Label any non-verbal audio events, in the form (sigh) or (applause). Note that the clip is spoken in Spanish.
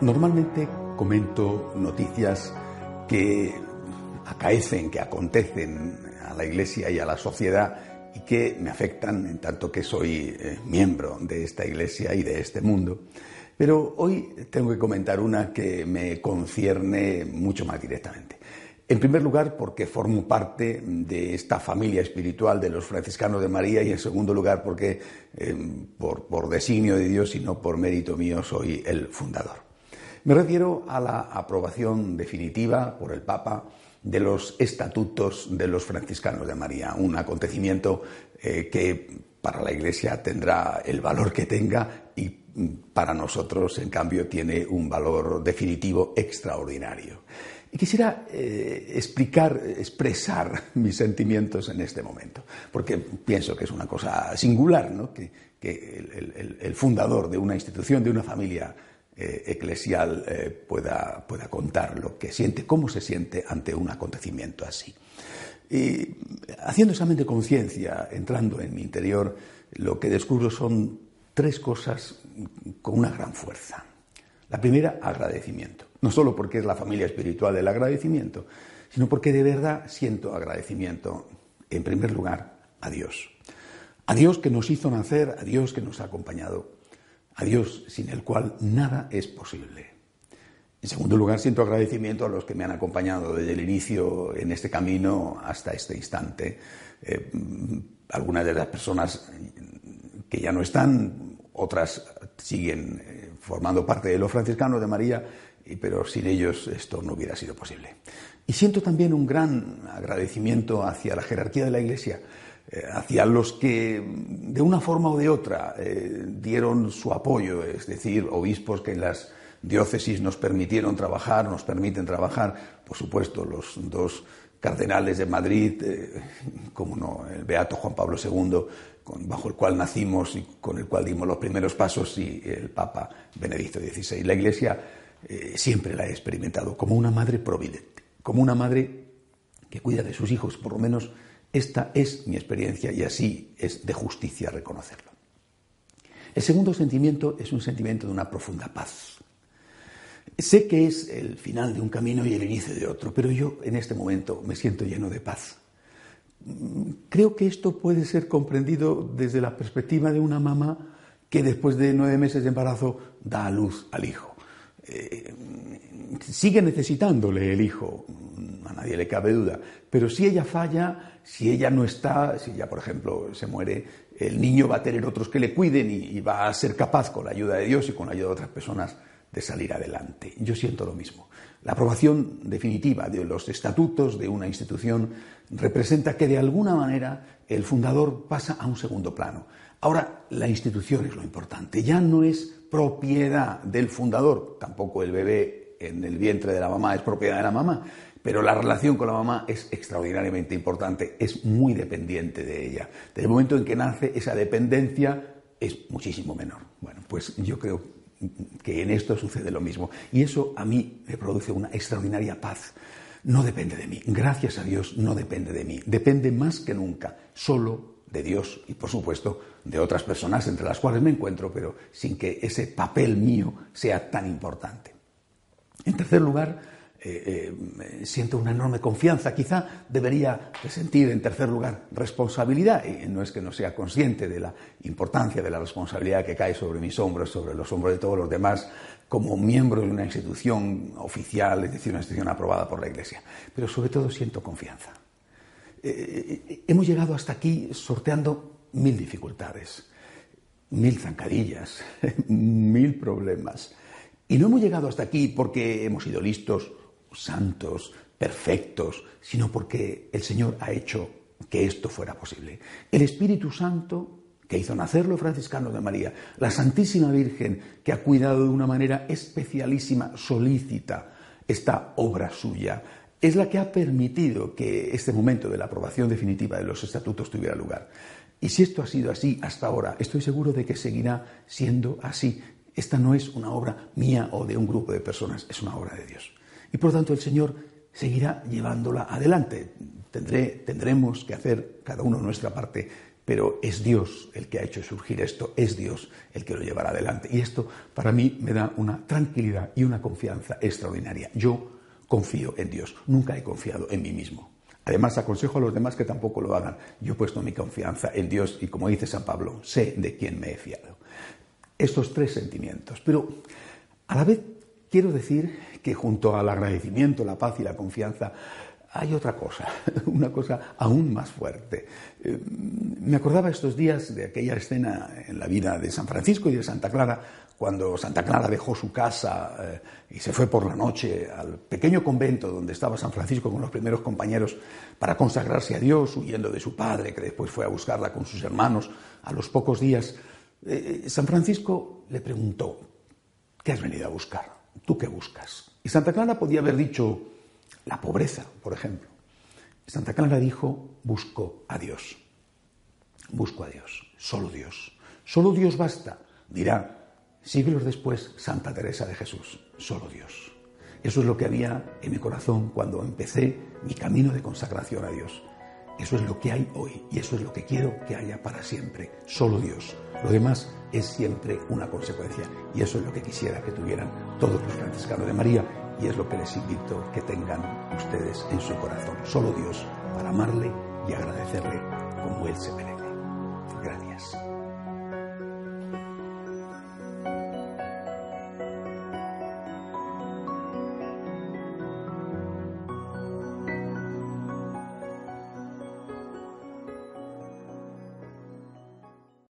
Normalmente comento noticias que acaecen, que acontecen a la Iglesia y a la sociedad y que me afectan en tanto que soy eh, miembro de esta Iglesia y de este mundo. Pero hoy tengo que comentar una que me concierne mucho más directamente. En primer lugar, porque formo parte de esta familia espiritual de los franciscanos de María y en segundo lugar, porque eh, por, por designio de Dios y no por mérito mío soy el fundador. Me refiero a la aprobación definitiva por el Papa de los estatutos de los franciscanos de María, un acontecimiento eh, que para la Iglesia tendrá el valor que tenga y para nosotros, en cambio, tiene un valor definitivo extraordinario. Y quisiera eh, explicar, expresar (laughs) mis sentimientos en este momento, porque pienso que es una cosa singular, ¿no? que, el, fundador de una institución, de una familia eh, eclesial eh, pueda, pueda contar lo que siente, cómo se siente ante un acontecimiento así. Y haciendo examen de conciencia, entrando en mi interior, lo que descubro son tres cosas con una gran fuerza. La primera, agradecimiento. No solo porque es la familia espiritual del agradecimiento, sino porque de verdad siento agradecimiento, en primer lugar, a Dios. A Dios que nos hizo nacer, a Dios que nos ha acompañado a Dios sin el cual nada es posible. En segundo lugar, siento agradecimiento a los que me han acompañado desde el inicio en este camino hasta este instante. Eh, algunas de las personas que ya no están, otras siguen eh, formando parte de los franciscanos de María, pero sin ellos esto no hubiera sido posible. Y siento también un gran agradecimiento hacia la jerarquía de la Iglesia, eh, hacia los que de una forma o de otra eh, dieron su apoyo, es decir, obispos que en las diócesis nos permitieron trabajar, nos permiten trabajar, por supuesto, los dos cardenales de Madrid, eh, como no, el beato Juan Pablo II, bajo el cual nacimos y con el cual dimos los primeros pasos, y el Papa Benedicto XVI. La Iglesia siempre la he experimentado como una madre providente, como una madre que cuida de sus hijos, por lo menos esta es mi experiencia y así es de justicia reconocerlo. El segundo sentimiento es un sentimiento de una profunda paz. Sé que es el final de un camino y el inicio de otro, pero yo en este momento me siento lleno de paz. Creo que esto puede ser comprendido desde la perspectiva de una mamá que después de nueve meses de embarazo da a luz al hijo. Eh, sigue necesitándole el hijo, a nadie le cabe duda, pero si ella falla, si ella no está, si ella, por ejemplo, se muere, el niño va a tener otros que le cuiden y, va a ser capaz, con la ayuda de Dios y con la ayuda de otras personas, de salir adelante. Yo siento lo mismo. La aprobación definitiva de los estatutos de una institución representa que de alguna manera el fundador pasa a un segundo plano. Ahora, la institución es lo importante, ya no es propiedad del fundador, tampoco el bebé en el vientre de la mamá es propiedad de la mamá, pero la relación con la mamá es extraordinariamente importante, es muy dependiente de ella. Desde el momento en que nace, esa dependencia es muchísimo menor. Bueno, pues yo creo que en esto sucede lo mismo. Y eso a mí me produce una extraordinaria paz. No depende de mí, gracias a Dios no depende de mí, depende más que nunca solo de Dios y por supuesto de otras personas entre las cuales me encuentro, pero sin que ese papel mío sea tan importante. En tercer lugar, eh, eh, siento una enorme confianza. Quizá debería sentir, en tercer lugar, responsabilidad. Y no es que no sea consciente de la importancia de la responsabilidad que cae sobre mis hombros, sobre los hombros de todos los demás, como miembro de una institución oficial, es decir, una institución aprobada por la Iglesia. Pero sobre todo siento confianza. Eh, hemos llegado hasta aquí sorteando mil dificultades, mil zancadillas, (laughs) mil problemas. Y no hemos llegado hasta aquí porque hemos sido listos santos, perfectos, sino porque el Señor ha hecho que esto fuera posible. El Espíritu Santo que hizo nacer los franciscanos de María, la Santísima Virgen que ha cuidado de una manera especialísima, solícita, esta obra suya, es la que ha permitido que este momento de la aprobación definitiva de los estatutos tuviera lugar. Y si esto ha sido así hasta ahora, estoy seguro de que seguirá siendo así. Esta no es una obra mía o de un grupo de personas, es una obra de Dios. Y por lo tanto el Señor seguirá llevándola adelante. tendremos que hacer cada uno nuestra parte pero es Dios el que ha hecho surgir esto, es Dios el que lo llevará adelante. Y esto para mí me da una tranquilidad y una confianza extraordinaria. Yo confío en Dios, nunca he confiado en mí mismo. Además, aconsejo a los demás que tampoco lo hagan. Yo he puesto mi confianza en Dios y, como dice San Pablo, sé de quién me he fiado. Estos tres sentimientos. Pero a la vez quiero decir que junto al agradecimiento, la paz y la confianza, hay otra cosa, (laughs) una cosa aún más fuerte. Eh, me acordaba estos días de aquella escena en la vida de San Francisco y de Santa Clara, cuando Santa Clara dejó su casa eh, y se fue por la noche al pequeño convento donde estaba San Francisco con los primeros compañeros para consagrarse a Dios, huyendo de su padre, que después fue a buscarla con sus hermanos a los pocos días. Eh, San Francisco le preguntó, ¿qué has venido a buscar? ¿Tú qué buscas? Y Santa Clara podía haber dicho, la pobreza, por ejemplo. Santa Clara dijo, busco a Dios. Busco a Dios, solo Dios. Solo Dios basta, dirá siglos después Santa Teresa de Jesús, solo Dios. Eso es lo que había en mi corazón cuando empecé mi camino de consagración a Dios. Eso es lo que hay hoy y eso es lo que quiero que haya para siempre, solo Dios. Lo demás es siempre una consecuencia y eso es lo que quisiera que tuvieran todos los franciscanos de María y es lo que les invito que tengan ustedes en su corazón. Solo Dios para amarle y agradecerle como Él se merece. Gracias.